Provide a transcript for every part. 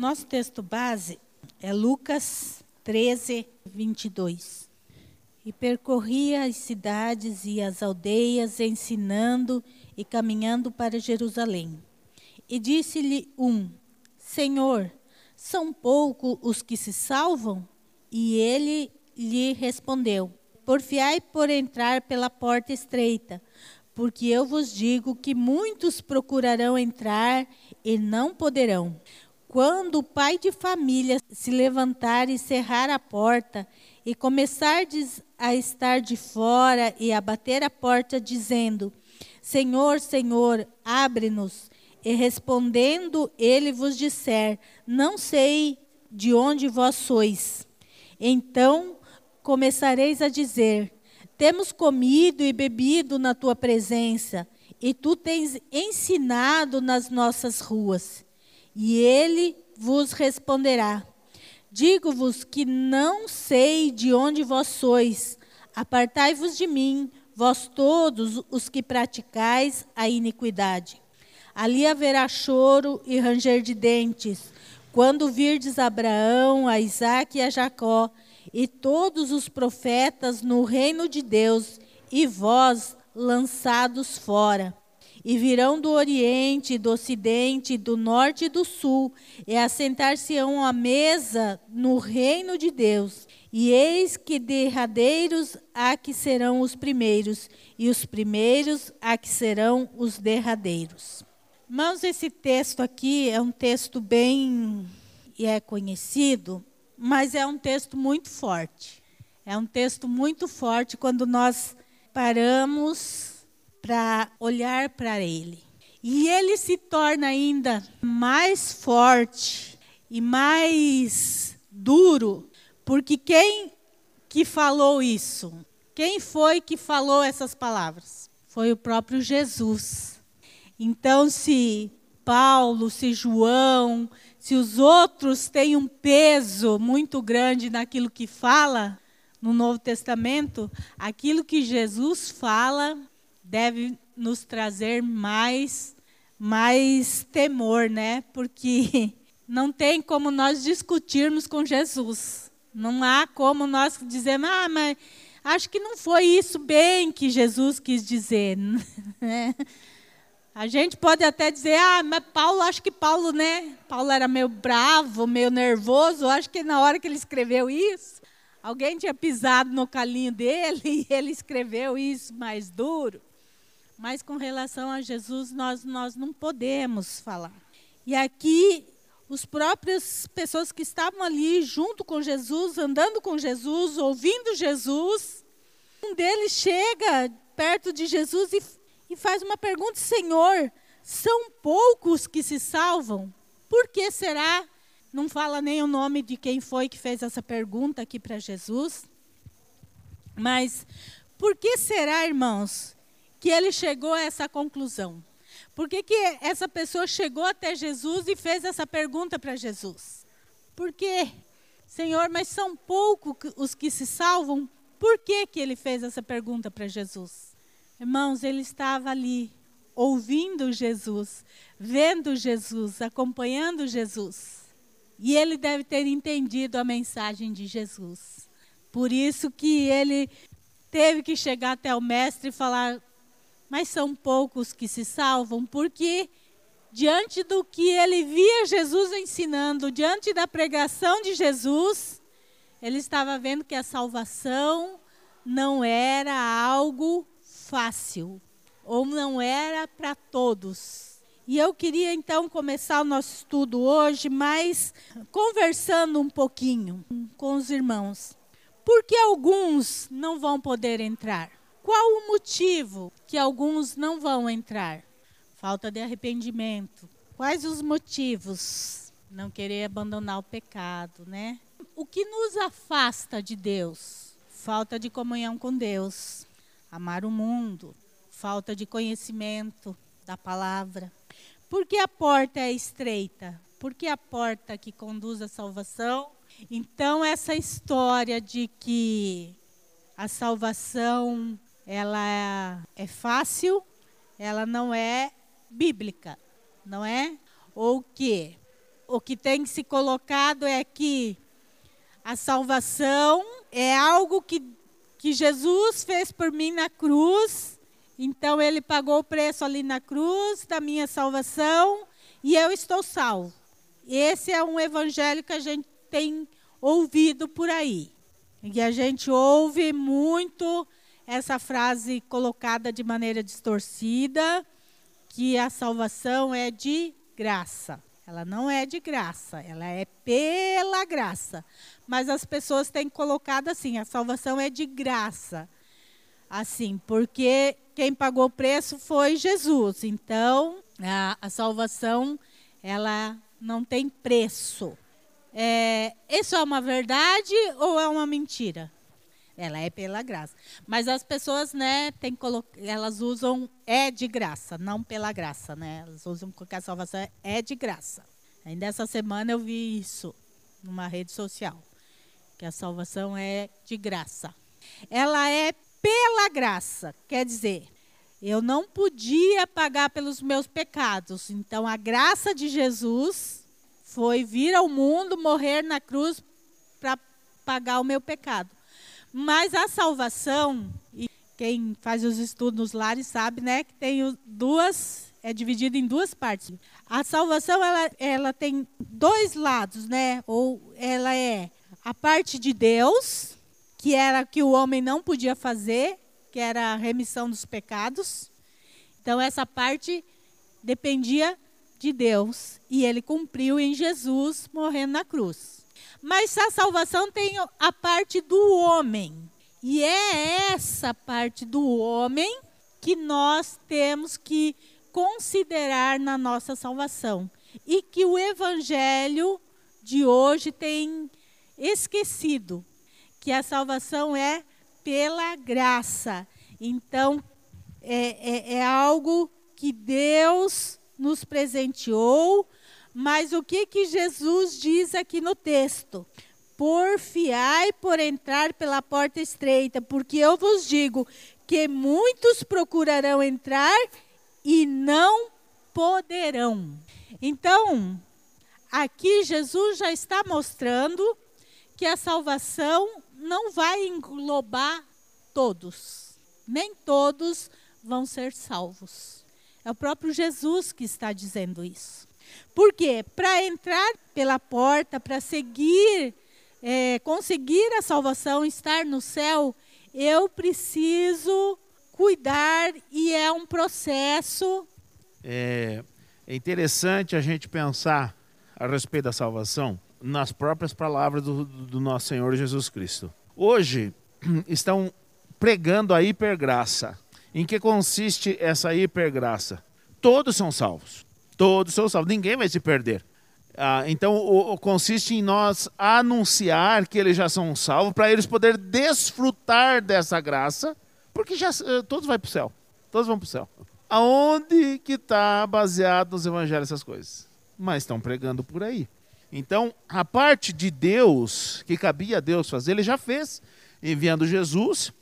Nosso texto base é Lucas 13, 22. E percorria as cidades e as aldeias, ensinando e caminhando para Jerusalém. E disse-lhe um: Senhor, são poucos os que se salvam? E ele lhe respondeu: Porfiai por entrar pela porta estreita, porque eu vos digo que muitos procurarão entrar e não poderão. Quando o pai de família se levantar e cerrar a porta, e começar a estar de fora e a bater a porta, dizendo: Senhor, Senhor, abre-nos. E respondendo, ele vos disser: Não sei de onde vós sois. Então começareis a dizer: Temos comido e bebido na tua presença, e tu tens ensinado nas nossas ruas. E ele vos responderá: Digo-vos que não sei de onde vós sois. Apartai-vos de mim, vós todos os que praticais a iniquidade. Ali haverá choro e ranger de dentes, quando virdes Abraão, a e a Jacó, e todos os profetas no reino de Deus, e vós lançados fora. E virão do Oriente, do Ocidente, do Norte e do Sul, e assentar-se-ão à mesa no reino de Deus. E eis que derradeiros há que serão os primeiros, e os primeiros há que serão os derradeiros. Irmãos, esse texto aqui é um texto bem e é conhecido, mas é um texto muito forte. É um texto muito forte quando nós paramos para olhar para ele. E ele se torna ainda mais forte e mais duro, porque quem que falou isso? Quem foi que falou essas palavras? Foi o próprio Jesus. Então, se Paulo, se João, se os outros têm um peso muito grande naquilo que fala no Novo Testamento, aquilo que Jesus fala deve nos trazer mais mais temor, né? Porque não tem como nós discutirmos com Jesus. Não há como nós dizermos, ah, mas acho que não foi isso bem que Jesus quis dizer. Né? A gente pode até dizer, ah, mas Paulo, acho que Paulo, né? Paulo era meio bravo, meio nervoso. Acho que na hora que ele escreveu isso, alguém tinha pisado no calinho dele e ele escreveu isso mais duro. Mas com relação a Jesus, nós, nós não podemos falar. E aqui, os próprias pessoas que estavam ali junto com Jesus, andando com Jesus, ouvindo Jesus, um deles chega perto de Jesus e, e faz uma pergunta: Senhor, são poucos que se salvam? Por que será? Não fala nem o nome de quem foi que fez essa pergunta aqui para Jesus. Mas por que será, irmãos, que ele chegou a essa conclusão? Por que, que essa pessoa chegou até Jesus e fez essa pergunta para Jesus? Por quê? Senhor, mas são poucos os que se salvam. Por que, que ele fez essa pergunta para Jesus? Irmãos, ele estava ali, ouvindo Jesus, vendo Jesus, acompanhando Jesus. E ele deve ter entendido a mensagem de Jesus. Por isso que ele teve que chegar até o mestre e falar: mas são poucos que se salvam, porque diante do que ele via Jesus ensinando, diante da pregação de Jesus, ele estava vendo que a salvação não era algo fácil, ou não era para todos. E eu queria então começar o nosso estudo hoje, mas conversando um pouquinho com os irmãos. Por que alguns não vão poder entrar? Qual o motivo que alguns não vão entrar? Falta de arrependimento. Quais os motivos? Não querer abandonar o pecado, né? O que nos afasta de Deus? Falta de comunhão com Deus. Amar o mundo. Falta de conhecimento da palavra. Por que a porta é estreita? Por que a porta que conduz à salvação? Então, essa história de que a salvação ela é fácil, ela não é bíblica, não é? Ou que o que tem se colocado é que a salvação é algo que, que Jesus fez por mim na cruz. Então ele pagou o preço ali na cruz da minha salvação e eu estou salvo. Esse é um evangelho que a gente tem ouvido por aí. E a gente ouve muito essa frase colocada de maneira distorcida, que a salvação é de graça. Ela não é de graça, ela é pela graça. Mas as pessoas têm colocado assim: a salvação é de graça. Assim, porque quem pagou o preço foi Jesus. Então, a, a salvação, ela não tem preço. É, isso é uma verdade ou é uma mentira? Ela é pela graça. Mas as pessoas, né, tem, elas usam é de graça, não pela graça, né? Elas usam porque a salvação é de graça. Ainda essa semana eu vi isso numa rede social, que a salvação é de graça. Ela é pela graça, quer dizer, eu não podia pagar pelos meus pecados. Então a graça de Jesus foi vir ao mundo, morrer na cruz para pagar o meu pecado. Mas a salvação, e quem faz os estudos nos lares sabe, né, que tem duas, é dividido em duas partes. A salvação ela, ela tem dois lados, né? Ou ela é a parte de Deus, que era que o homem não podia fazer, que era a remissão dos pecados. Então essa parte dependia de Deus e ele cumpriu em Jesus morrendo na cruz. Mas a salvação tem a parte do homem. E é essa parte do homem que nós temos que considerar na nossa salvação. E que o evangelho de hoje tem esquecido que a salvação é pela graça. Então, é, é, é algo que Deus nos presenteou mas o que, que Jesus diz aqui no texto? Porfiai por entrar pela porta estreita, porque eu vos digo que muitos procurarão entrar e não poderão. Então, aqui Jesus já está mostrando que a salvação não vai englobar todos. Nem todos vão ser salvos. É o próprio Jesus que está dizendo isso. Por quê? Para entrar pela porta, para seguir, é, conseguir a salvação, estar no céu, eu preciso cuidar e é um processo. É, é interessante a gente pensar a respeito da salvação nas próprias palavras do, do nosso Senhor Jesus Cristo. Hoje estão pregando a hipergraça. Em que consiste essa hipergraça? Todos são salvos todos são salvos. Ninguém vai se perder. Ah, então, o, o, consiste em nós anunciar que eles já são salvos, para eles poderem desfrutar dessa graça, porque já eh, todos vão para o céu. Todos vão para o céu. Aonde que está baseado nos evangelhos essas coisas? Mas estão pregando por aí. Então, a parte de Deus, que cabia a Deus fazer, ele já fez, enviando Jesus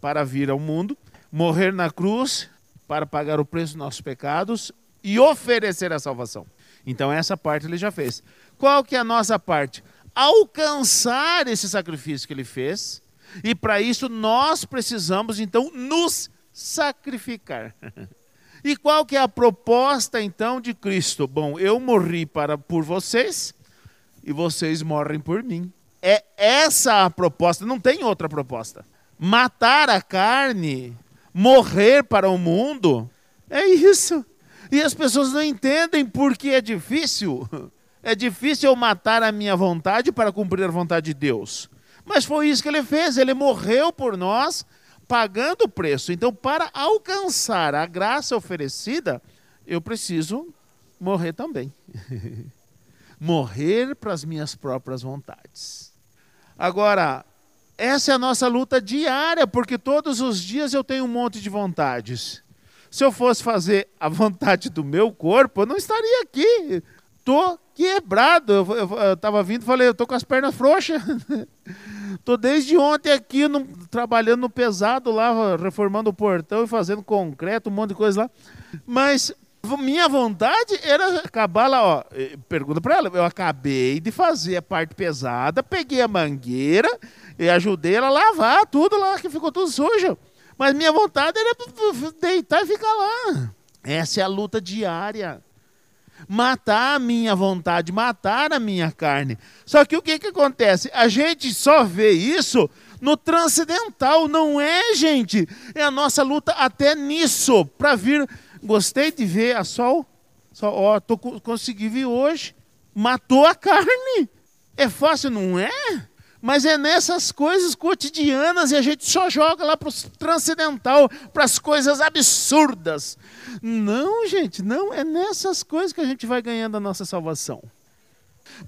para vir ao mundo, morrer na cruz para pagar o preço dos nossos pecados e oferecer a salvação. Então essa parte ele já fez. Qual que é a nossa parte? Alcançar esse sacrifício que ele fez. E para isso nós precisamos então nos sacrificar. E qual que é a proposta então de Cristo? Bom, eu morri para por vocês e vocês morrem por mim. É essa a proposta, não tem outra proposta. Matar a carne, morrer para o mundo, é isso. E as pessoas não entendem porque é difícil. É difícil eu matar a minha vontade para cumprir a vontade de Deus. Mas foi isso que ele fez, ele morreu por nós, pagando o preço. Então, para alcançar a graça oferecida, eu preciso morrer também. morrer para as minhas próprias vontades. Agora, essa é a nossa luta diária, porque todos os dias eu tenho um monte de vontades. Se eu fosse fazer a vontade do meu corpo, eu não estaria aqui. Tô quebrado. Eu estava vindo e falei, eu tô com as pernas frouxas. tô desde ontem aqui no, trabalhando no pesado lá, reformando o portão e fazendo concreto, um monte de coisa lá. Mas Minha vontade era acabar lá, ó. Pergunta para ela. Eu acabei de fazer a parte pesada, peguei a mangueira e ajudei ela a lavar tudo lá, que ficou tudo sujo. Mas minha vontade era deitar e ficar lá. Essa é a luta diária. Matar a minha vontade, matar a minha carne. Só que o que, que acontece? A gente só vê isso no transcendental, não é, gente? É a nossa luta até nisso, para vir. Gostei de ver a sol, sol ó, tô, consegui vir hoje, matou a carne. É fácil, não é? Mas é nessas coisas cotidianas e a gente só joga lá para o transcendental, para as coisas absurdas. Não, gente, não, é nessas coisas que a gente vai ganhando a nossa salvação.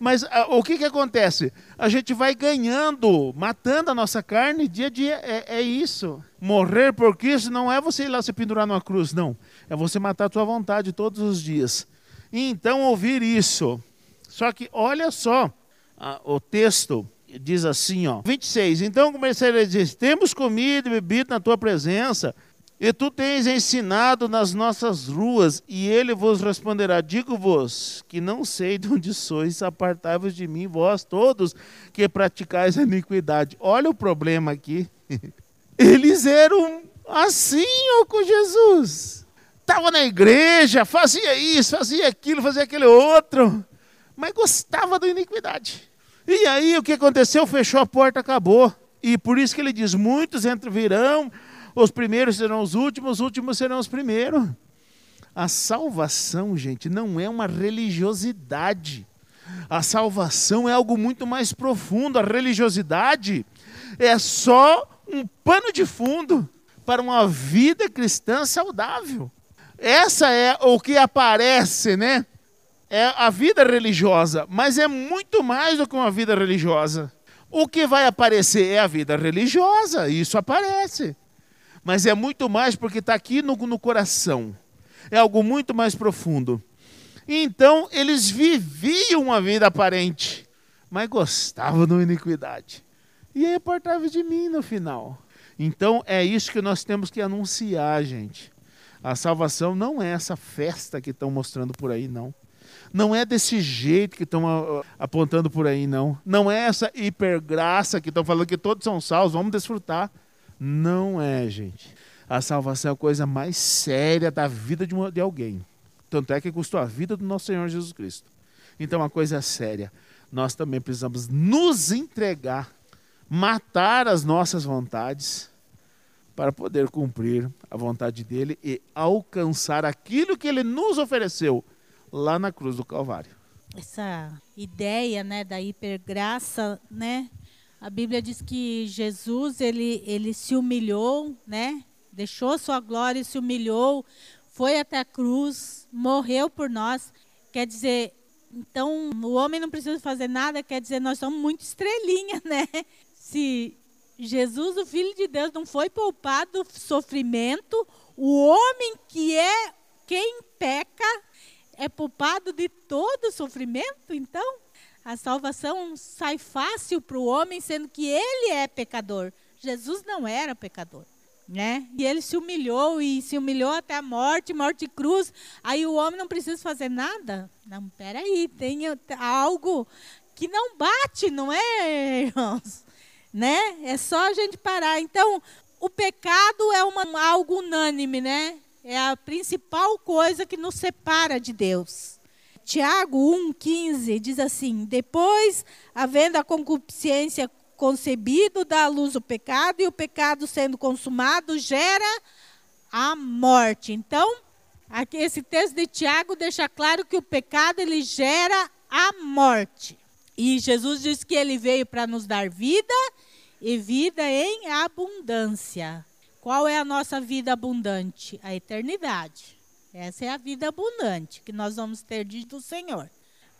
Mas a, ah, o que, que acontece? A gente vai ganhando, matando a nossa carne dia a dia. É, é isso. Morrer por Cristo não é você ir lá se pendurar numa cruz, não. É você matar a tua vontade todos os dias. E então ouvir isso. Só que olha só a, o texto diz assim, ó, 26. Então a dizer: temos comido e bebido na tua presença e tu tens ensinado nas nossas ruas, e ele vos responderá: Digo-vos que não sei de onde sois, apartai-vos de mim, vós todos que praticais a iniquidade. Olha o problema aqui. Eles eram assim ó, com Jesus. Estava na igreja, fazia isso, fazia aquilo, fazia aquele outro, mas gostava da iniquidade. E aí o que aconteceu? Fechou a porta, acabou. E por isso que ele diz: muitos virão os primeiros serão os últimos, os últimos serão os primeiros. A salvação, gente, não é uma religiosidade. A salvação é algo muito mais profundo. A religiosidade é só um pano de fundo para uma vida cristã saudável. Essa é o que aparece, né? É a vida religiosa, mas é muito mais do que uma vida religiosa. O que vai aparecer é a vida religiosa, isso aparece mas é muito mais porque está aqui no, no coração. É algo muito mais profundo. Então, eles viviam uma vida aparente, mas gostavam da iniquidade. E aí apartava de mim no final. Então, é isso que nós temos que anunciar, gente. A salvação não é essa festa que estão mostrando por aí, não. Não é desse jeito que estão ah, apontando por aí, não. Não é essa hipergraça que estão falando que todos são salvos, vamos desfrutar. Não é, gente. A salvação é a coisa mais séria da vida de, uma, de alguém. Tanto é que custou a vida do nosso Senhor Jesus Cristo. Então, uma coisa séria. Nós também precisamos nos entregar, matar as nossas vontades, para poder cumprir a vontade dele e alcançar aquilo que ele nos ofereceu lá na cruz do Calvário. Essa ideia, né, da hipergraça, né, a Bíblia diz que Jesus ele, ele se humilhou, né? Deixou sua glória e se humilhou, foi até a cruz, morreu por nós. Quer dizer, então o homem não precisa fazer nada, quer dizer, nós somos muito estrelinha, né? Se Jesus, o Filho de Deus, não foi poupado do sofrimento, o homem que é quem peca é poupado de todo sofrimento, então a salvação sai fácil para o homem, sendo que ele é pecador. Jesus não era pecador. Né? E ele se humilhou e se humilhou até a morte, morte de cruz. Aí o homem não precisa fazer nada? Não, peraí, tem algo que não bate, não é, irmãos? Né? É só a gente parar. Então, o pecado é uma, algo unânime, né? É a principal coisa que nos separa de Deus. Tiago 1,15 diz assim: Depois, havendo a concupiscência concebido, dá à luz o pecado, e o pecado sendo consumado gera a morte. Então, aqui esse texto de Tiago deixa claro que o pecado ele gera a morte. E Jesus diz que ele veio para nos dar vida e vida em abundância. Qual é a nossa vida abundante? A eternidade. Essa é a vida abundante que nós vamos ter do Senhor.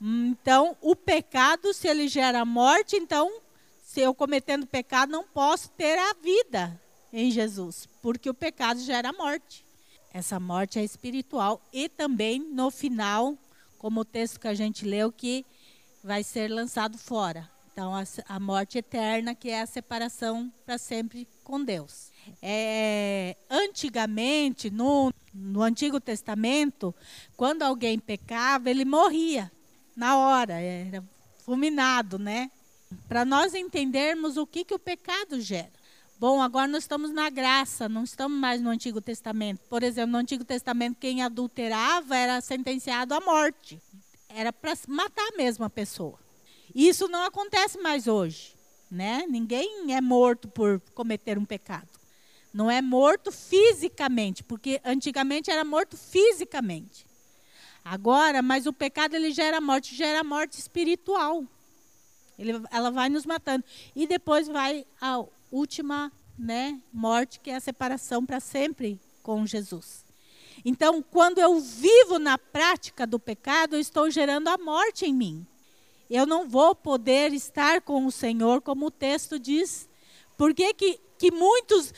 Então, o pecado, se ele gera morte, então, se eu cometendo pecado, não posso ter a vida em Jesus, porque o pecado gera morte. Essa morte é espiritual e também no final, como o texto que a gente leu, que vai ser lançado fora. Então, a morte eterna, que é a separação para sempre com Deus. É, antigamente, no No Antigo Testamento, quando alguém pecava, ele morria na hora, era fulminado, né? Para nós entendermos o que, que o pecado gera. Bom, agora nós estamos na graça, não estamos mais no Antigo Testamento. Por exemplo, no Antigo Testamento, quem adulterava era sentenciado à morte. Era para matar mesmo a pessoa. Isso não acontece mais hoje, né? Ninguém é morto por cometer um pecado. Não é morto fisicamente, porque antigamente era morto fisicamente. Agora, mas o pecado ele gera morte, gera morte espiritual. Ele, ela vai nos matando. E depois vai a última né, morte, que é a separação para sempre com Jesus. Então, quando eu vivo na prática do pecado, eu estou gerando a morte em mim. Eu não vou poder estar com o Senhor, como o texto diz. Por que, que, que muitos.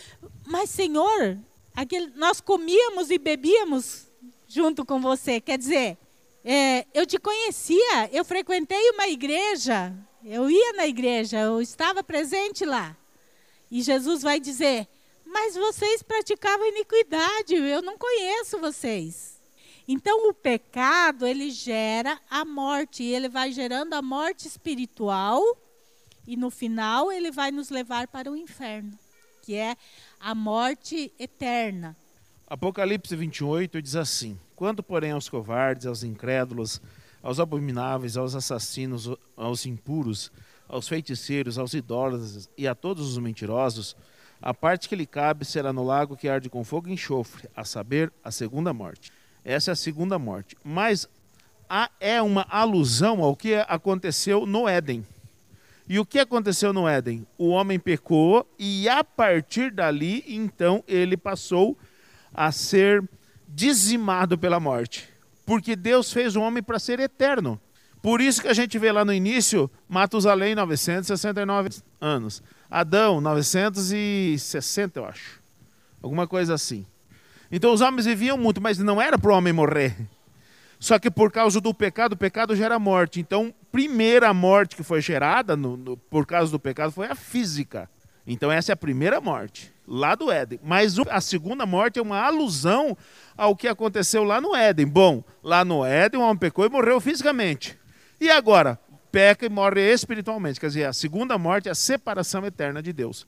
Mas, Senhor, aquele, nós comíamos e bebíamos junto com você. Quer dizer, é, eu te conhecia, eu frequentei uma igreja, eu ia na igreja, eu estava presente lá. E Jesus vai dizer: Mas vocês praticavam iniquidade, eu não conheço vocês. Então o pecado, ele gera a morte, e ele vai gerando a morte espiritual, e no final ele vai nos levar para o inferno, que é a morte eterna. Apocalipse 28 diz assim: Quanto, porém, aos covardes, aos incrédulos, aos abomináveis, aos assassinos, aos impuros, aos feiticeiros, aos idólatras e a todos os mentirosos, a parte que lhe cabe será no lago que arde com fogo e enxofre, a saber, a segunda morte. Essa é a segunda morte. Mas há, é uma alusão ao que aconteceu no Éden. E o que aconteceu no Éden? O homem pecou e a partir dali, então, ele passou a ser dizimado pela morte. Porque Deus fez o homem para ser eterno. Por isso que a gente vê lá no início, Matusalém, 969 anos. Adão, 960, eu acho. Alguma coisa assim. Então os homens viviam muito, mas não era para o homem morrer. Só que por causa do pecado, o pecado gera morte. Então, primeira morte que foi gerada no, no, por causa do pecado foi a física. Então, essa é a primeira morte, lá do Éden. Mas a segunda morte é uma alusão ao que aconteceu lá no Éden. Bom, lá no Éden, o homem pecou e morreu fisicamente. E agora? Peca e morre espiritualmente. Quer dizer, a segunda morte é a separação eterna de Deus.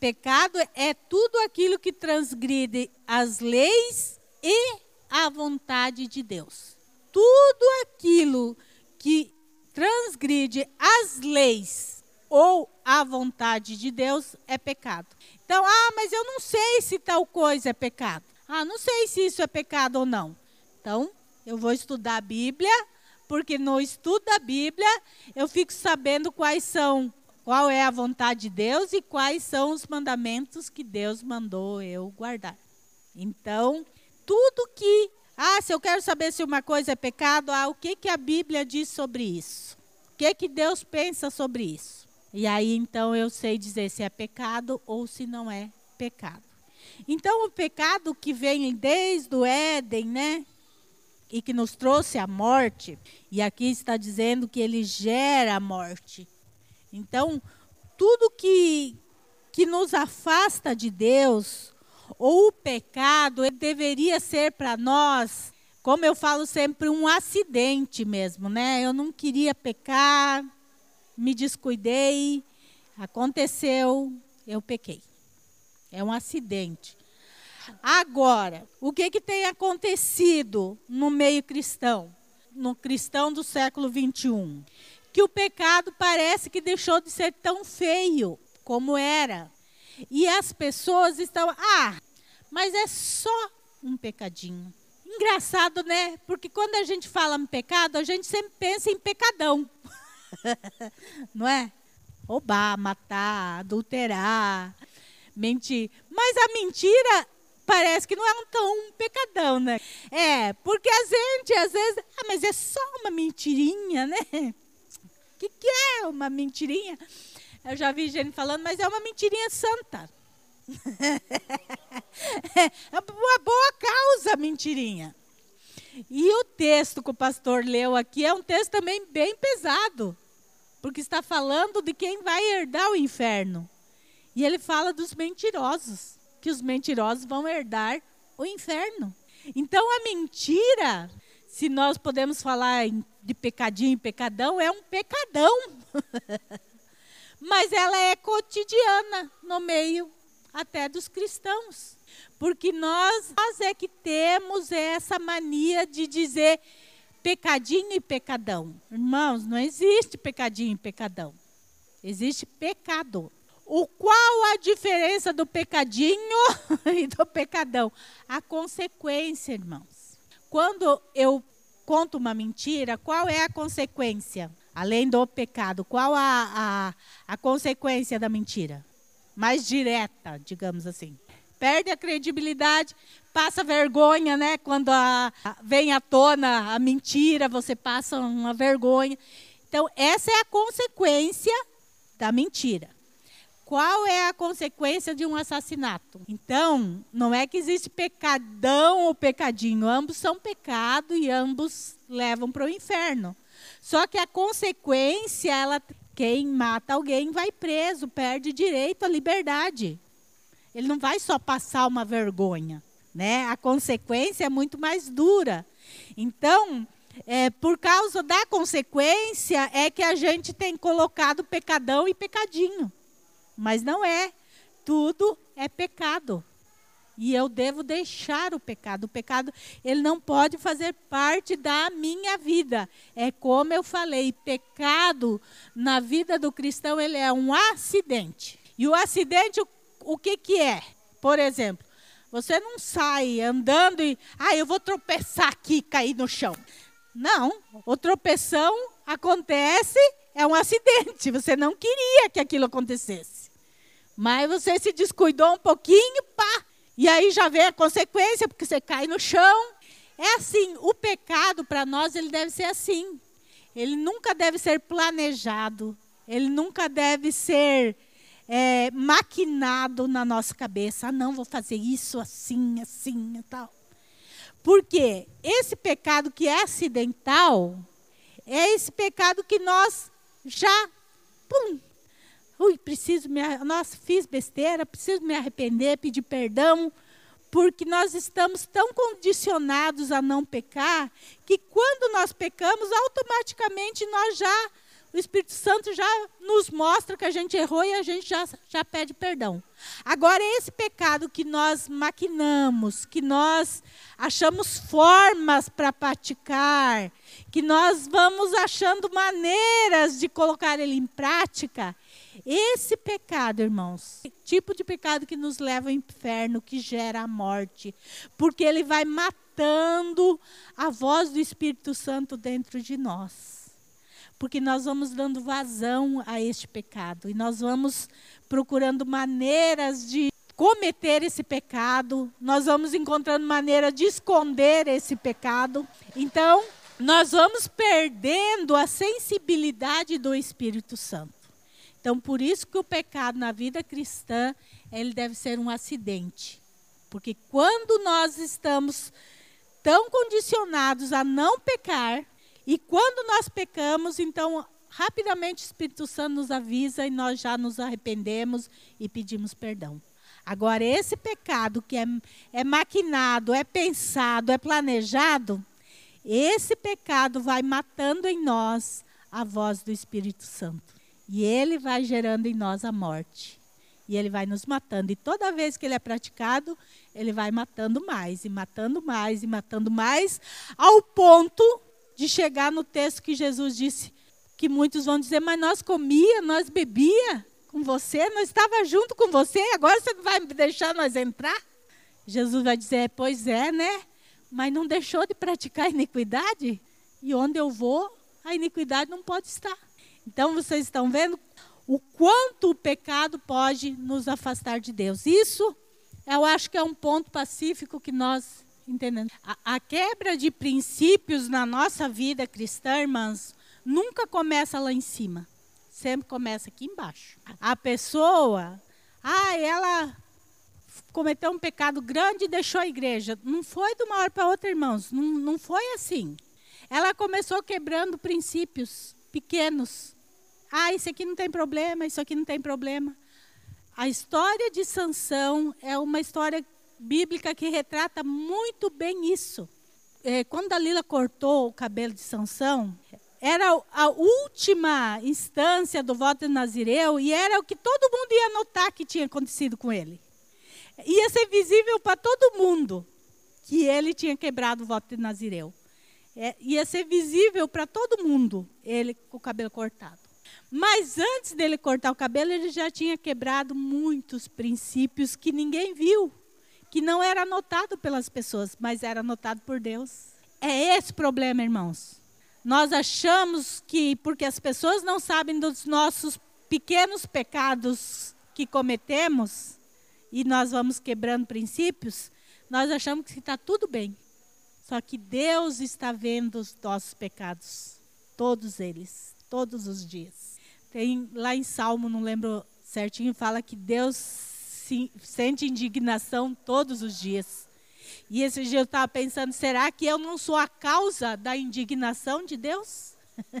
Pecado é tudo aquilo que transgride as leis e a vontade de Deus. Tudo aquilo que transgride as leis ou a vontade de Deus é pecado. Então, ah, mas eu não sei se tal coisa é pecado. Ah, não sei se isso é pecado ou não. Então, eu vou estudar a Bíblia porque no estudo da Bíblia eu fico sabendo quais são, qual é a vontade de Deus e quais são os mandamentos que Deus mandou eu guardar. Então, tudo que, ah, se eu quero saber se uma coisa é pecado, ah, o que que a Bíblia diz sobre isso? O que que Deus pensa sobre isso? E aí então eu sei dizer se é pecado ou se não é pecado. Então o pecado que vem desde o Éden, né? e que nos trouxe a morte, e aqui está dizendo que ele gera a morte. Então, tudo que, que nos afasta de Deus, ou o pecado, deveria ser para nós, como eu falo sempre, um acidente mesmo, né? Eu não queria pecar, me descuidei, aconteceu, eu pequei. É um acidente. Agora, o que, que tem acontecido no meio cristão, no cristão do século 21? Que o pecado parece que deixou de ser tão feio como era. E as pessoas estão, ah, mas é só um pecadinho. Engraçado, né? Porque quando a gente fala em pecado, a gente sempre pensa em pecadão. Não é? Roubar, matar, adulterar, mentir. Mas a mentira parece que não é um tão pecadão, né? É, porque a gente às vezes, ah, mas é só uma mentirinha, né? O que, que é uma mentirinha? Eu já vi gente falando, mas é uma mentirinha santa. É uma boa causa, mentirinha. E o texto que o pastor leu aqui é um texto também bem pesado, porque está falando de quem vai herdar o inferno. E ele fala dos mentirosos que os mentirosos vão herdar o inferno. Então a mentira, se nós podemos falar de pecadinho e pecadão, é um pecadão. Mas ela é cotidiana no meio até dos cristãos. Porque nós, nós é que temos essa mania de dizer pecadinho e pecadão. Irmãos, não existe pecadinho e pecadão. Existe pecado. O qual a diferença do pecadinho e do pecadão? A consequência, irmãos. Quando eu conto uma mentira, qual é a consequência? Além do pecado, qual a, a, a consequência da mentira? Mais direta, digamos assim. Perde a credibilidade, passa vergonha, né? Quando a, a, vem à tona a mentira, você passa uma vergonha. Então, essa é a consequência da mentira. Qual é a consequência de um assassinato? Então, não é que existe pecadão ou pecadinho, ambos são pecado e ambos levam para o inferno. Só que a consequência, ela, quem mata alguém vai preso, perde direito à liberdade. Ele não vai só passar uma vergonha, né? A consequência é muito mais dura. Então, é, por causa da consequência é que a gente tem colocado pecadão e pecadinho. Mas não é. Tudo é pecado. E eu devo deixar o pecado. O pecado, ele não pode fazer parte da minha vida. É como eu falei, pecado na vida do cristão, ele é um acidente. E o acidente, o, o que que é? Por exemplo, você não sai andando e, ah, eu vou tropeçar aqui cair no chão. Não, o tropeção acontece, é um acidente. Você não queria que aquilo acontecesse. Mas você se descuidou um pouquinho, pá, e aí já vem a consequência, porque você cai no chão. É assim, o pecado para nós ele deve ser assim. Ele nunca deve ser planejado, ele nunca deve ser é, maquinado na nossa cabeça. Ah, não, vou fazer isso assim, assim e tal. Porque esse pecado que é acidental é esse pecado que nós já, pum, Ui, preciso me. Nossa, fiz besteira, preciso me arrepender, pedir perdão, porque nós estamos tão condicionados a não pecar que quando nós pecamos, automaticamente nós já. O Espírito Santo já nos mostra que a gente errou e a gente já, já pede perdão. Agora, esse pecado que nós maquinamos, que nós achamos formas para praticar, que nós vamos achando maneiras de colocar ele em prática, esse pecado, irmãos, tipo de pecado que nos leva ao inferno, que gera a morte, porque ele vai matando a voz do Espírito Santo dentro de nós. Porque nós vamos dando vazão a este pecado e nós vamos procurando maneiras de cometer esse pecado, nós vamos encontrando maneira de esconder esse pecado. Então, nós vamos perdendo a sensibilidade do Espírito Santo. Então, por isso que o pecado na vida cristã, ele deve ser um acidente. Porque quando nós estamos tão condicionados a não pecar, e quando nós pecamos, então rapidamente o Espírito Santo nos avisa e nós já nos arrependemos e pedimos perdão. Agora, esse pecado que é, é maquinado, é pensado, é planejado, esse pecado vai matando em nós a voz do Espírito Santo. E ele vai gerando em nós a morte. E ele vai nos matando. E toda vez que ele é praticado, ele vai matando mais, e matando mais, e matando mais, ao ponto de chegar no texto que Jesus disse, que muitos vão dizer, mas nós comia, nós bebia com você, nós estava junto com você, agora você não vai deixar nós entrar? Jesus vai dizer, pois é, né? Mas não deixou de praticar a iniquidade? E onde eu vou, a iniquidade não pode estar. Então vocês estão vendo o quanto o pecado pode nos afastar de Deus. Isso eu acho que é um ponto pacífico que nós entendemos. A, a quebra de princípios na nossa vida cristã, irmãs, nunca começa lá em cima. Sempre começa aqui embaixo. A pessoa, ah, ela cometeu um pecado grande e deixou a igreja. Não foi de uma hora para outra, irmãos. Não, não foi assim. Ela começou quebrando princípios pequenos. Ah, isso aqui não tem problema, isso aqui não tem problema. A história de Sansão é uma história bíblica que retrata muito bem isso. É, quando Dalila cortou o cabelo de Sansão, era a última instância do voto de Nazireu e era o que todo mundo ia notar que tinha acontecido com ele. Ia ser visível para todo mundo que ele tinha quebrado o voto de Nazireu. É, ia ser visível para todo mundo ele com o cabelo cortado. Mas antes dele cortar o cabelo, ele já tinha quebrado muitos princípios que ninguém viu, que não era notado pelas pessoas, mas era notado por Deus. É esse problema, irmãos. Nós achamos que porque as pessoas não sabem dos nossos pequenos pecados que cometemos e nós vamos quebrando princípios, nós achamos que está tudo bem. Só que Deus está vendo os nossos pecados, todos eles, todos os dias. Tem lá em Salmo, não lembro certinho, fala que Deus se, sente indignação todos os dias. E esse dia eu estava pensando, será que eu não sou a causa da indignação de Deus?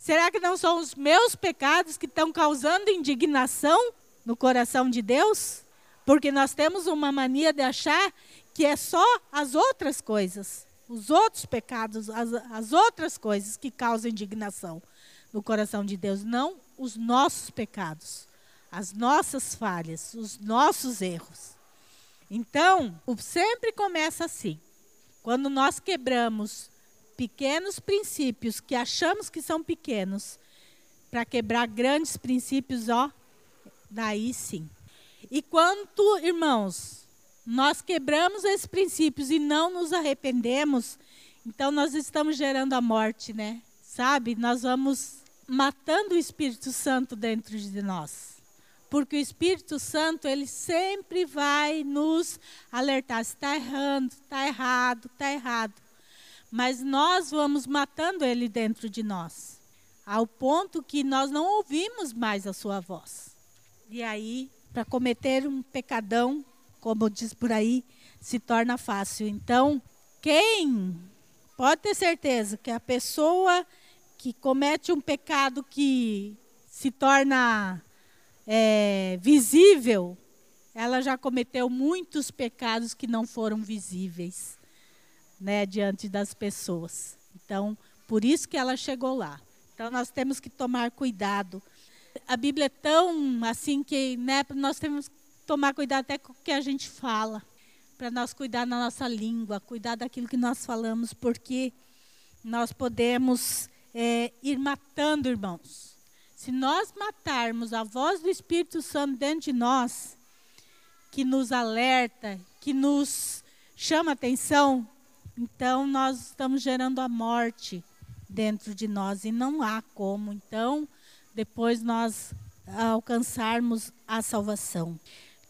será que não são os meus pecados que estão causando indignação no coração de Deus? Porque nós temos uma mania de achar que é só as outras coisas, os outros pecados, as, as outras coisas que causam indignação no coração de Deus, não os nossos pecados, as nossas falhas, os nossos erros. Então, sempre começa assim. Quando nós quebramos pequenos princípios que achamos que são pequenos, para quebrar grandes princípios, ó, daí sim. E quanto, irmãos, nós quebramos esses princípios e não nos arrependemos, então nós estamos gerando a morte, né? Sabe? Nós vamos matando o Espírito Santo dentro de nós. Porque o Espírito Santo, ele sempre vai nos alertar se está errando, está errado, está errado. Mas nós vamos matando ele dentro de nós, ao ponto que nós não ouvimos mais a sua voz. E aí, para cometer um pecadão, como diz por aí, se torna fácil. Então, quem pode ter certeza que a pessoa que comete um pecado que se torna é, visível, ela já cometeu muitos pecados que não foram visíveis né, diante das pessoas. Então, por isso que ela chegou lá. Então, nós temos que tomar cuidado. A Bíblia é tão assim que né, nós temos que tomar cuidado até com o que a gente fala, para nós cuidar da nossa língua, cuidar daquilo que nós falamos, porque nós podemos é, ir matando, irmãos. Se nós matarmos a voz do Espírito Santo dentro de nós, que nos alerta, que nos chama atenção, então nós estamos gerando a morte dentro de nós e não há como, então, depois nós alcançarmos a salvação.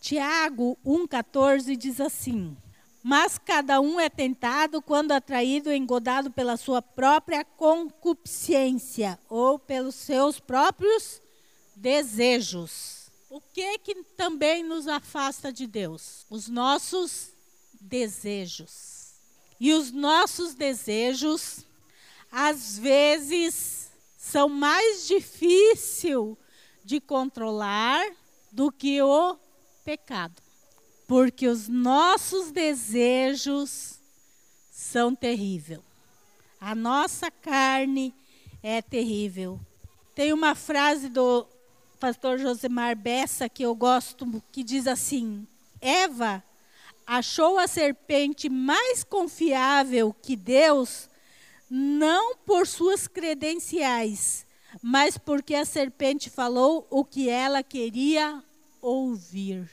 Tiago 1,14 diz assim: mas cada um é tentado quando atraído e engodado pela sua própria concupiscência ou pelos seus próprios desejos. O que que também nos afasta de Deus? Os nossos desejos. E os nossos desejos às vezes são mais difícil de controlar do que o pecado porque os nossos desejos são terríveis. A nossa carne é terrível. Tem uma frase do pastor Josemar Bessa que eu gosto, que diz assim: Eva achou a serpente mais confiável que Deus, não por suas credenciais, mas porque a serpente falou o que ela queria ouvir.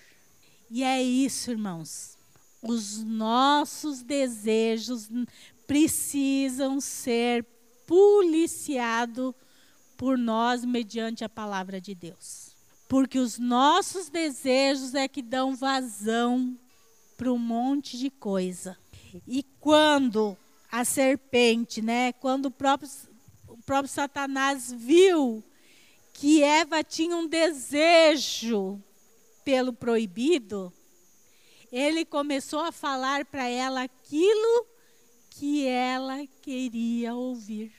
E é isso, irmãos. Os nossos desejos precisam ser policiados por nós mediante a palavra de Deus. Porque os nossos desejos é que dão vazão para um monte de coisa. E quando a serpente, né, quando o próprio, o próprio Satanás viu que Eva tinha um desejo pelo proibido, ele começou a falar para ela aquilo que ela queria ouvir.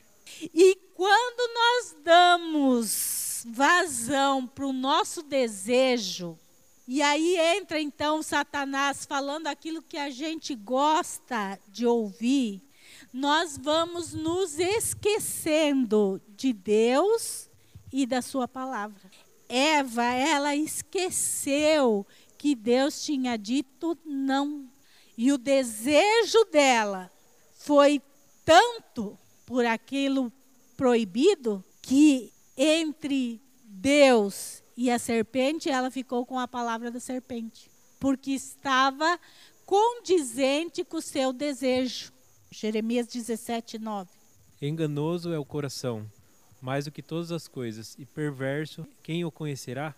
E quando nós damos vazão para o nosso desejo, E aí entra então Satanás falando aquilo que a gente gosta de ouvir. Nós vamos nos esquecendo de Deus e da Sua palavra. Eva, ela esqueceu que Deus tinha dito não. E o desejo dela foi tanto por aquilo proibido que entre Deus e a serpente, ela ficou com a palavra da serpente, porque estava condizente com o seu desejo. Jeremias 17, 9. Enganoso é o coração, mais do que todas as coisas, e perverso, quem o conhecerá?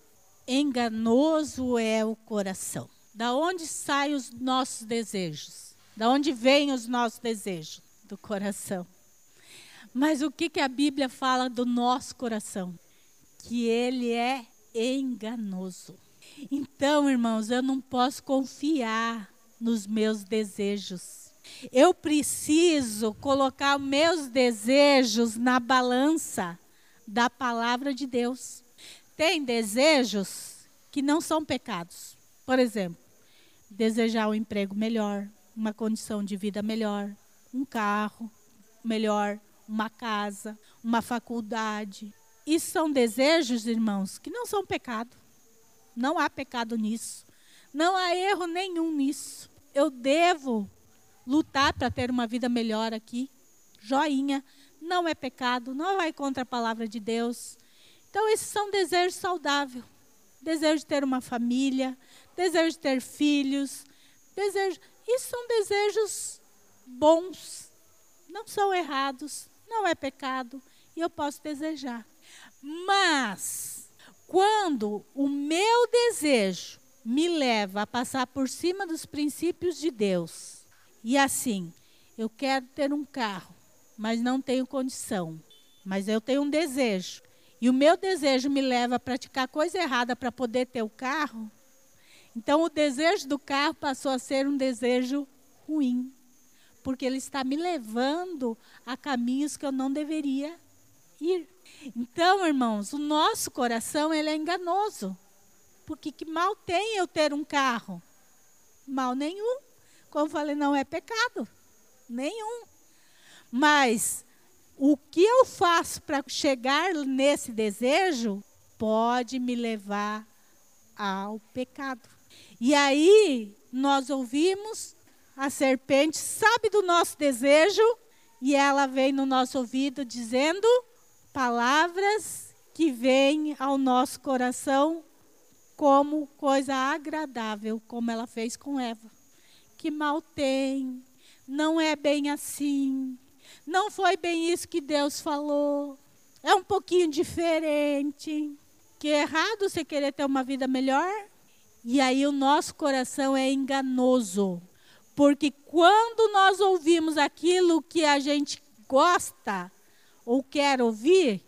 Enganoso é o coração. Da onde saem os nossos desejos? Da onde vêm os nossos desejos? Do coração. Mas o que, que a Bíblia fala do nosso coração? Que ele é enganoso. Então, irmãos, eu não posso confiar nos meus desejos. Eu preciso colocar meus desejos na balança da palavra de Deus. Tem desejos que não são pecados. Por exemplo, desejar um emprego melhor, uma condição de vida melhor, um carro melhor, uma casa, uma faculdade, isso são desejos, irmãos, que não são pecado. Não há pecado nisso. Não há erro nenhum nisso. Eu devo lutar para ter uma vida melhor aqui. Joinha. Não é pecado, não vai contra a palavra de Deus. Então, esses são desejos saudáveis. Desejo de ter uma família, desejo de ter filhos, desejo. Isso são desejos bons, não são errados, não é pecado, e eu posso desejar. Mas, quando o meu desejo me leva a passar por cima dos princípios de Deus, e assim, eu quero ter um carro, mas não tenho condição, mas eu tenho um desejo, e o meu desejo me leva a praticar coisa errada para poder ter o carro, então o desejo do carro passou a ser um desejo ruim, porque ele está me levando a caminhos que eu não deveria ir. Então, irmãos, o nosso coração ele é enganoso. Porque que mal tem eu ter um carro? Mal nenhum. Como falei, não é pecado. Nenhum. Mas o que eu faço para chegar nesse desejo pode me levar ao pecado. E aí nós ouvimos a serpente sabe do nosso desejo e ela vem no nosso ouvido dizendo: palavras que vêm ao nosso coração como coisa agradável, como ela fez com Eva. Que mal tem, não é bem assim, não foi bem isso que Deus falou, é um pouquinho diferente. Que é errado você querer ter uma vida melhor. E aí o nosso coração é enganoso. Porque quando nós ouvimos aquilo que a gente gosta, ou quer ouvir,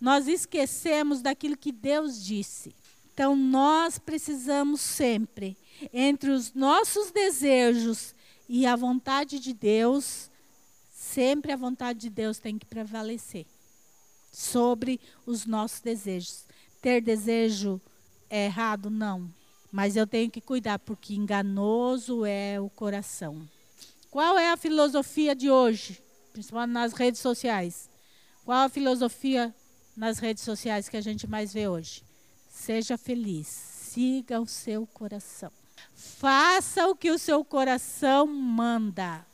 nós esquecemos daquilo que Deus disse. Então, nós precisamos sempre, entre os nossos desejos e a vontade de Deus, sempre a vontade de Deus tem que prevalecer sobre os nossos desejos. Ter desejo é errado? Não. Mas eu tenho que cuidar, porque enganoso é o coração. Qual é a filosofia de hoje, principalmente nas redes sociais? Qual a filosofia nas redes sociais que a gente mais vê hoje? Seja feliz, siga o seu coração. Faça o que o seu coração manda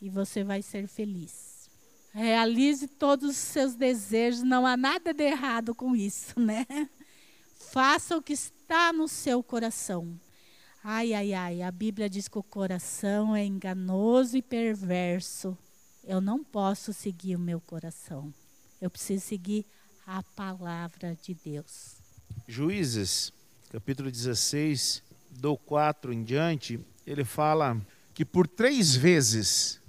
e você vai ser feliz. Realize todos os seus desejos, não há nada de errado com isso, né? Faça o que está no seu coração. Ai, ai, ai, a Bíblia diz que o coração é enganoso e perverso. Eu não posso seguir o meu coração. Eu preciso seguir a palavra de Deus. Juízes, capítulo 16, do 4 em diante, ele fala que por três vezes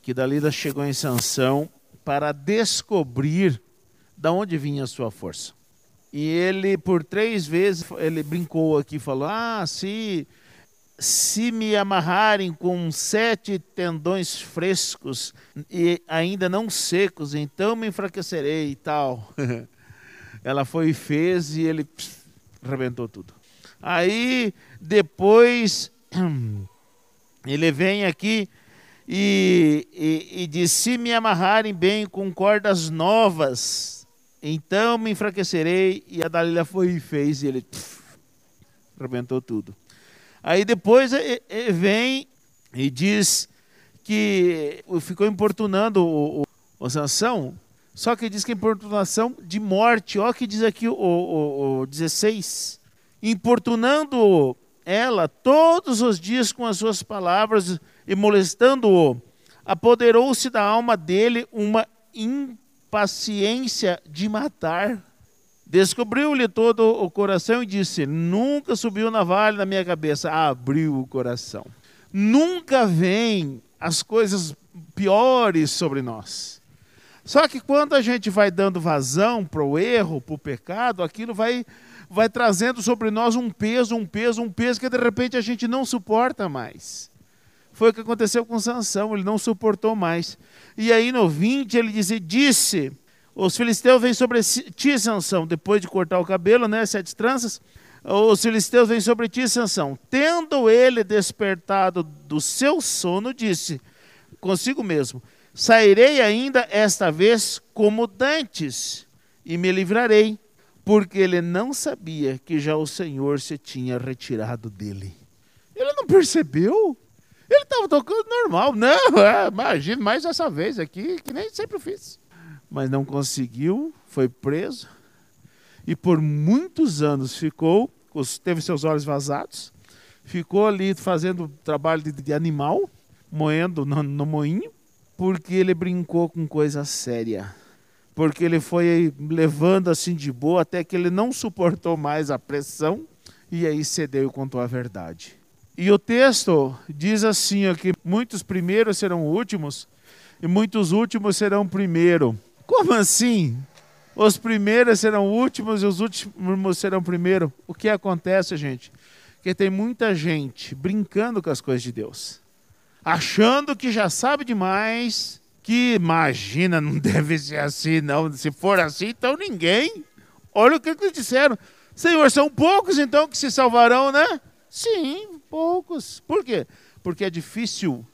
que Dalila chegou em Sansão para descobrir da onde vinha a sua força. E ele, por três vezes, ele brincou aqui, falou: Ah, se se me amarrarem com sete tendões frescos e ainda não secos, então me enfraquecerei e tal. Ela foi e fez e ele pss, arrebentou tudo. Aí depois ele vem aqui e, e, e diz: Se me amarrarem bem com cordas novas, então me enfraquecerei. E a Dalila foi e fez, e ele arrebentou tudo. Aí depois ele vem e diz que ficou importunando o, o, o Sansão, só que diz que é importunação de morte. Olha o que diz aqui o, o, o 16. Importunando ela todos os dias com as suas palavras e molestando-o, apoderou-se da alma dele uma impaciência de matar. Descobriu-lhe todo o coração e disse: Nunca subiu na vale na minha cabeça. Abriu o coração. Nunca vem as coisas piores sobre nós. Só que quando a gente vai dando vazão para o erro, para o pecado, aquilo vai, vai trazendo sobre nós um peso, um peso, um peso que de repente a gente não suporta mais. Foi o que aconteceu com Sansão, ele não suportou mais. E aí no 20 ele diz, disse, os filisteus vêm sobre ti, Sansão, depois de cortar o cabelo, né, sete tranças, os filisteus vêm sobre ti, Sansão. Tendo ele despertado do seu sono, disse consigo mesmo, sairei ainda esta vez como dantes, e me livrarei, porque ele não sabia que já o Senhor se tinha retirado dele. Ele não percebeu? Ele estava tocando normal. Não, é, imagina, mais dessa vez aqui, que nem sempre fiz. Mas não conseguiu, foi preso. E por muitos anos ficou, teve seus olhos vazados, ficou ali fazendo trabalho de, de animal, moendo no, no moinho, porque ele brincou com coisa séria. Porque ele foi levando assim de boa até que ele não suportou mais a pressão e aí cedeu e contou a verdade. E o texto diz assim: ó, que muitos primeiros serão últimos e muitos últimos serão primeiro. Como assim? Os primeiros serão últimos e os últimos serão primeiro. O que acontece, gente? Que tem muita gente brincando com as coisas de Deus, achando que já sabe demais, que imagina, não deve ser assim, não. Se for assim, então ninguém. Olha o que eles disseram. Senhor, são poucos então que se salvarão, né? Sim, poucos. Por quê? Porque é difícil.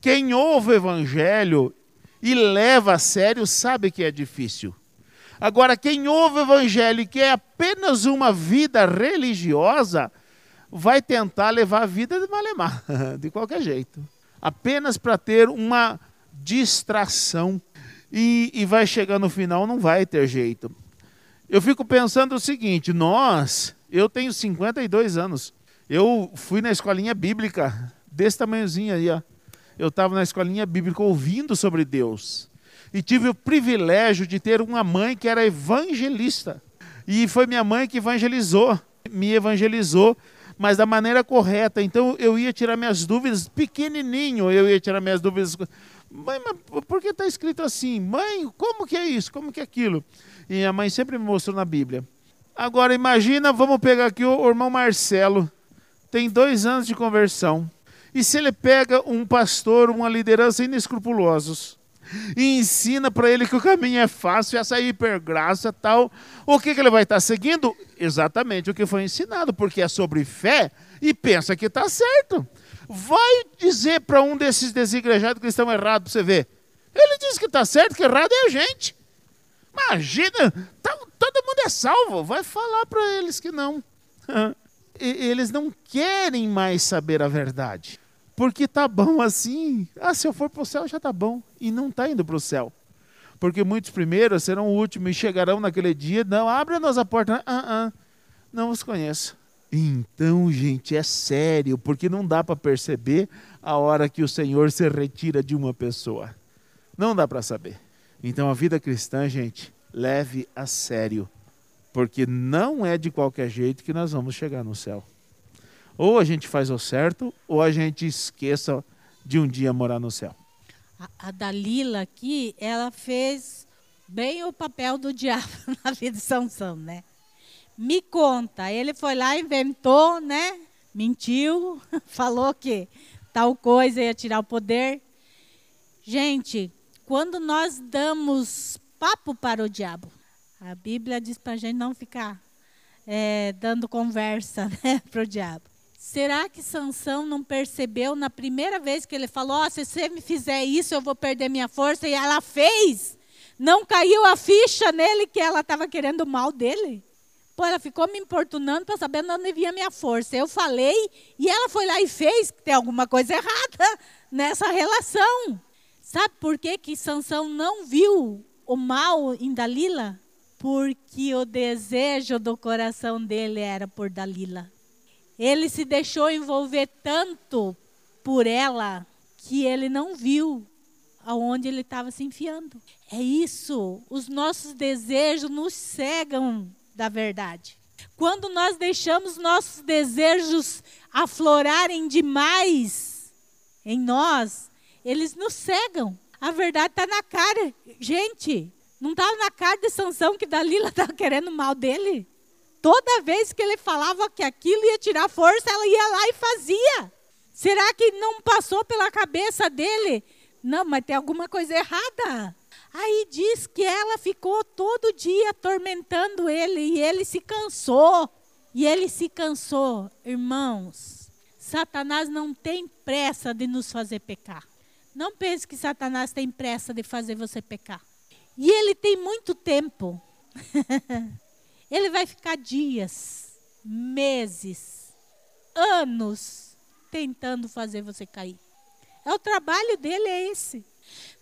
Quem ouve o evangelho e leva a sério sabe que é difícil. Agora, quem ouve o evangelho e quer apenas uma vida religiosa, vai tentar levar a vida de malemar, de qualquer jeito. Apenas para ter uma distração. E, e vai chegar no final, não vai ter jeito. Eu fico pensando o seguinte: nós, eu tenho 52 anos. Eu fui na escolinha bíblica, desse tamanhozinho aí, ó. Eu estava na escolinha bíblica ouvindo sobre Deus. E tive o privilégio de ter uma mãe que era evangelista. E foi minha mãe que evangelizou, me evangelizou, mas da maneira correta. Então eu ia tirar minhas dúvidas, pequenininho, eu ia tirar minhas dúvidas. Mãe, mas por que está escrito assim? Mãe, como que é isso? Como que é aquilo? E a mãe sempre me mostrou na Bíblia. Agora imagina, vamos pegar aqui o irmão Marcelo tem dois anos de conversão. E se ele pega um pastor, uma liderança inescrupulosos, e ensina para ele que o caminho é fácil, essa hipergraça tal, o que, que ele vai estar tá seguindo? Exatamente o que foi ensinado, porque é sobre fé e pensa que está certo. Vai dizer para um desses desigrejados que estão errados para você ver. Ele diz que está certo, que errado é a gente. Imagina, tá, todo mundo é salvo. Vai falar para eles que não. eles não querem mais saber a verdade. Porque tá bom assim. Ah, se eu for para o céu já tá bom. E não está indo para o céu. Porque muitos primeiros serão últimos e chegarão naquele dia. Não, abre a porta. Ah, ah, não os conheço. Então, gente, é sério, porque não dá para perceber a hora que o Senhor se retira de uma pessoa. Não dá para saber. Então, a vida cristã, gente, leve a sério porque não é de qualquer jeito que nós vamos chegar no céu. Ou a gente faz o certo, ou a gente esqueça de um dia morar no céu. A, Dalila aqui, ela fez bem o papel do diabo na vida de Sansão, né? Me conta, ele foi lá, inventou, né? Mentiu, falou que tal coisa ia tirar o poder. Gente, quando nós damos papo para o diabo, a Bíblia diz para a gente não ficar é, dando conversa né, para o diabo. Será que Sansão não percebeu na primeira vez que ele falou: oh, se você me fizer isso, eu vou perder minha força? E ela fez. Não caiu a ficha nele que ela estava querendo o mal dele? Pô, ela ficou me importunando para saber onde vinha minha força. Eu falei e ela foi lá e fez que tem alguma coisa errada nessa relação. Sabe por que que Sansão não viu o mal em Dalila? Porque o desejo do coração dele era por Dalila. Ele se deixou envolver tanto por ela que ele não viu aonde ele estava se enfiando. É isso, os nossos desejos nos cegam da verdade. Quando nós deixamos nossos desejos aflorarem demais em nós, eles nos cegam. A verdade está na cara. Gente, não estava na cara de Sansão que Dalila estava querendo mal dele? Toda vez que ele falava que aquilo ia tirar força, ela ia lá e fazia. Será que não passou pela cabeça dele? Não, mas tem alguma coisa errada. Aí diz que ela ficou todo dia atormentando ele e ele se cansou. E ele se cansou. Irmãos, Satanás não tem pressa de nos fazer pecar. Não pense que Satanás tem pressa de fazer você pecar. E ele tem muito tempo. ele vai ficar dias, meses, anos tentando fazer você cair. É o trabalho dele é esse.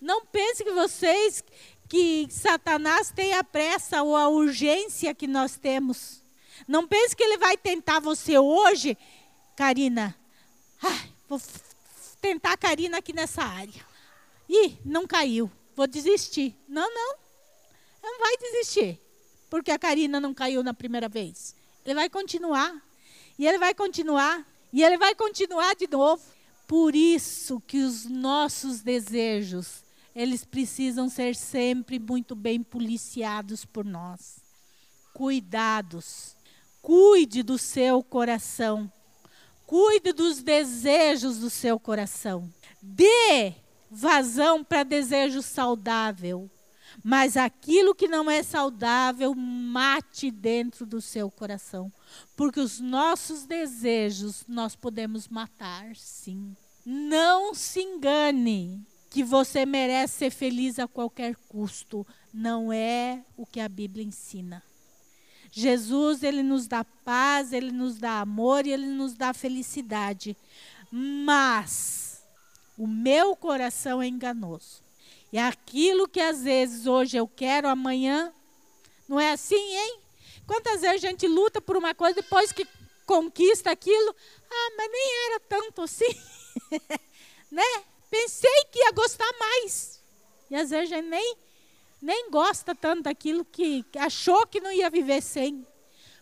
Não pense que vocês que Satanás tem a pressa ou a urgência que nós temos. Não pense que ele vai tentar você hoje, Karina. Ai, vou tentar a Karina aqui nessa área. Ih, não caiu. Vou desistir. Não, não. Não vai desistir. Porque a Karina não caiu na primeira vez. Ele vai continuar. E ele vai continuar. E ele vai continuar de novo. Por isso que os nossos desejos, eles precisam ser sempre muito bem policiados por nós. Cuidados. Cuide do seu coração. Cuide dos desejos do seu coração. Dê vazão para desejo saudável. Mas aquilo que não é saudável, mate dentro do seu coração. Porque os nossos desejos nós podemos matar, sim. Não se engane que você merece ser feliz a qualquer custo. Não é o que a Bíblia ensina. Jesus, ele nos dá paz, ele nos dá amor e ele nos dá felicidade. Mas o meu coração é enganoso. E aquilo que às vezes hoje eu quero, amanhã não é assim, hein? Quantas vezes a gente luta por uma coisa depois que conquista aquilo, ah, mas nem era tanto assim. né? Pensei que ia gostar mais. E às vezes a gente nem, nem gosta tanto daquilo que achou que não ia viver sem.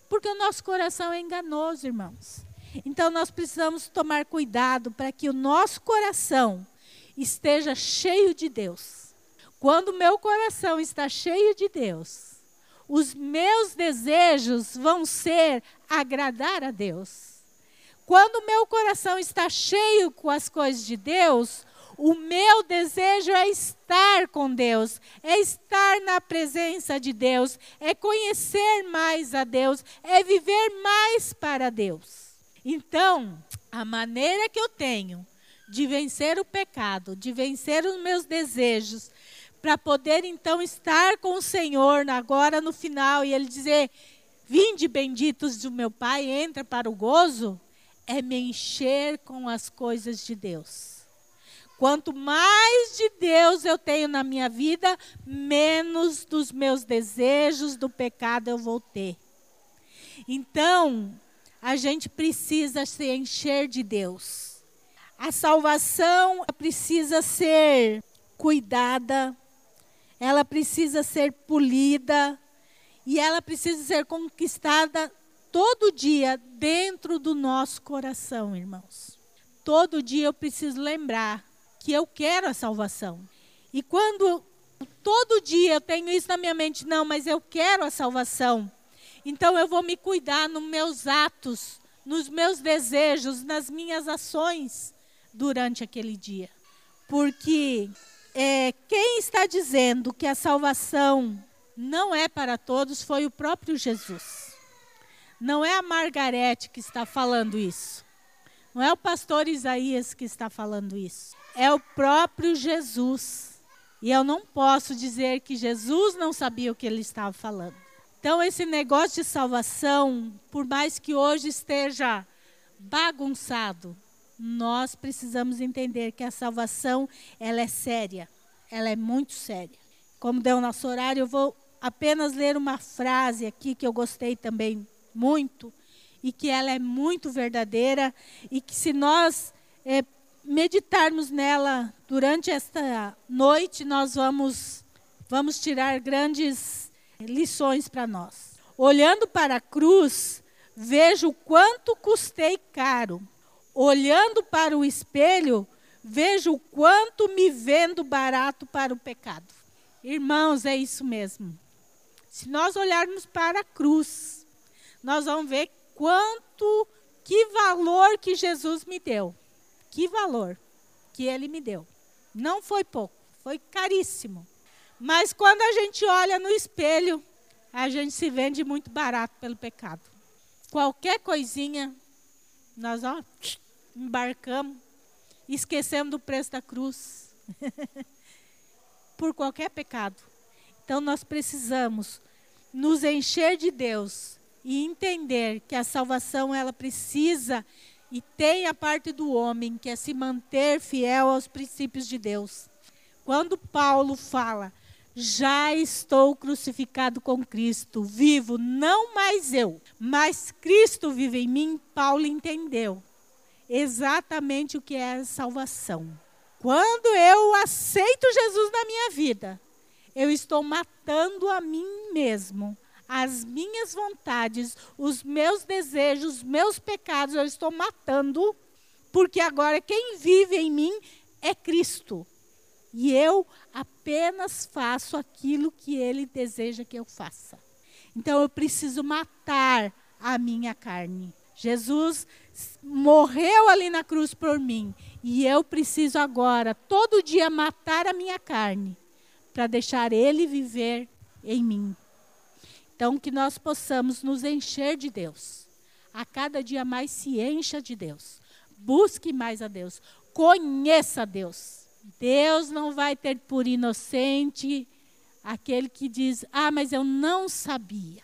Porque o nosso coração é enganoso, irmãos. Então nós precisamos tomar cuidado para que o nosso coração esteja cheio de Deus. Quando o meu coração está cheio de Deus, os meus desejos vão ser agradar a Deus. Quando o meu coração está cheio com as coisas de Deus, o meu desejo é estar com Deus, é estar na presença de Deus, é conhecer mais a Deus, é viver mais para Deus. Então, a maneira que eu tenho de vencer o pecado, de vencer os meus desejos, para poder então estar com o Senhor agora no final e Ele dizer: Vinde benditos do meu Pai, entra para o gozo é me encher com as coisas de Deus. Quanto mais de Deus eu tenho na minha vida, menos dos meus desejos do pecado eu vou ter. Então, a gente precisa se encher de Deus. A salvação precisa ser cuidada, ela precisa ser polida e ela precisa ser conquistada todo dia dentro do nosso coração, irmãos. Todo dia eu preciso lembrar que eu quero a salvação. E quando todo dia eu tenho isso na minha mente, não, mas eu quero a salvação. Então eu vou me cuidar nos meus atos, nos meus desejos, nas minhas ações durante aquele dia. Porque é, quem está dizendo que a salvação não é para todos foi o próprio Jesus. Não é a Margarete que está falando isso. Não é o pastor Isaías que está falando isso. É o próprio Jesus. E eu não posso dizer que Jesus não sabia o que ele estava falando. Então, esse negócio de salvação, por mais que hoje esteja bagunçado, nós precisamos entender que a salvação ela é séria, ela é muito séria. Como deu nosso horário, eu vou apenas ler uma frase aqui que eu gostei também muito e que ela é muito verdadeira e que se nós é, meditarmos nela durante esta noite, nós vamos vamos tirar grandes lições para nós. Olhando para a cruz, vejo quanto custei caro olhando para o espelho, vejo quanto me vendo barato para o pecado. Irmãos, é isso mesmo. Se nós olharmos para a cruz, nós vamos ver quanto, que valor que Jesus me deu. Que valor que ele me deu. Não foi pouco, foi caríssimo. Mas quando a gente olha no espelho, a gente se vende muito barato pelo pecado. Qualquer coisinha, nós ó, embarcamos, esquecemos do preço da cruz. Por qualquer pecado. Então nós precisamos nos encher de Deus e entender que a salvação ela precisa e tem a parte do homem que é se manter fiel aos princípios de Deus. Quando Paulo fala, já estou crucificado com Cristo, vivo não mais eu, mas Cristo vive em mim, Paulo entendeu exatamente o que é salvação. Quando eu aceito Jesus na minha vida, eu estou matando a mim mesmo, as minhas vontades, os meus desejos, os meus pecados, eu estou matando, porque agora quem vive em mim é Cristo. E eu apenas faço aquilo que Ele deseja que eu faça. Então eu preciso matar a minha carne. Jesus morreu ali na cruz por mim. E eu preciso agora, todo dia, matar a minha carne para deixar Ele viver em mim. Então, que nós possamos nos encher de Deus. A cada dia mais se encha de Deus. Busque mais a Deus. Conheça a Deus. Deus não vai ter por inocente aquele que diz: Ah, mas eu não sabia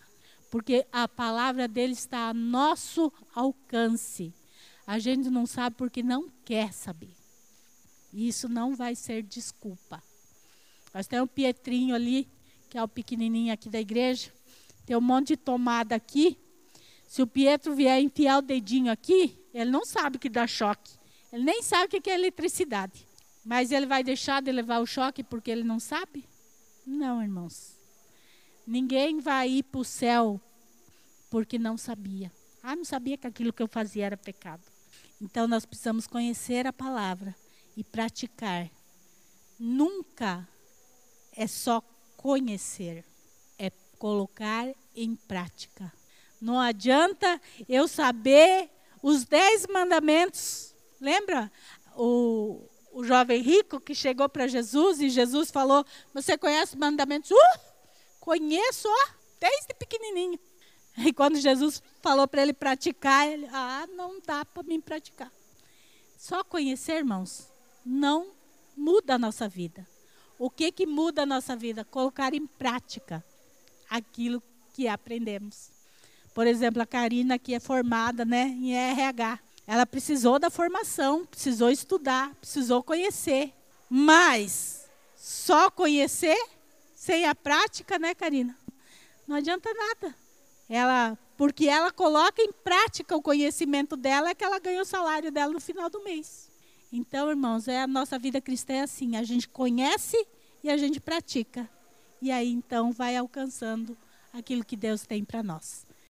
porque a palavra dele está a nosso alcance. A gente não sabe porque não quer saber. Isso não vai ser desculpa. Nós temos o Pietrinho ali, que é o pequenininho aqui da igreja. Tem um monte de tomada aqui. Se o Pietro vier enfiar o dedinho aqui, ele não sabe que dá choque. Ele nem sabe o que é eletricidade. Mas ele vai deixar de levar o choque porque ele não sabe? Não, irmãos. Ninguém vai ir para o céu porque não sabia. Ah, não sabia que aquilo que eu fazia era pecado. Então nós precisamos conhecer a palavra e praticar. Nunca é só conhecer, colocar em prática. Não adianta eu saber os dez mandamentos. Lembra o, o jovem rico que chegou para Jesus e Jesus falou: Você conhece os mandamentos? Uh, conheço, ó, desde pequenininho. E quando Jesus falou para ele praticar, ele, ah, não dá para mim praticar. Só conhecer, irmãos, não muda a nossa vida. O que que muda a nossa vida? Colocar em prática aquilo que aprendemos. Por exemplo, a Karina, que é formada né, em RH. Ela precisou da formação, precisou estudar, precisou conhecer. Mas só conhecer sem a prática, né, Karina? Não adianta nada. Ela, porque ela coloca em prática o conhecimento dela, é que ela ganha o salário dela no final do mês. Então, irmãos, é a nossa vida cristã é assim, a gente conhece e a gente pratica. E aí então vai alcançando aquilo que Deus tem para nós.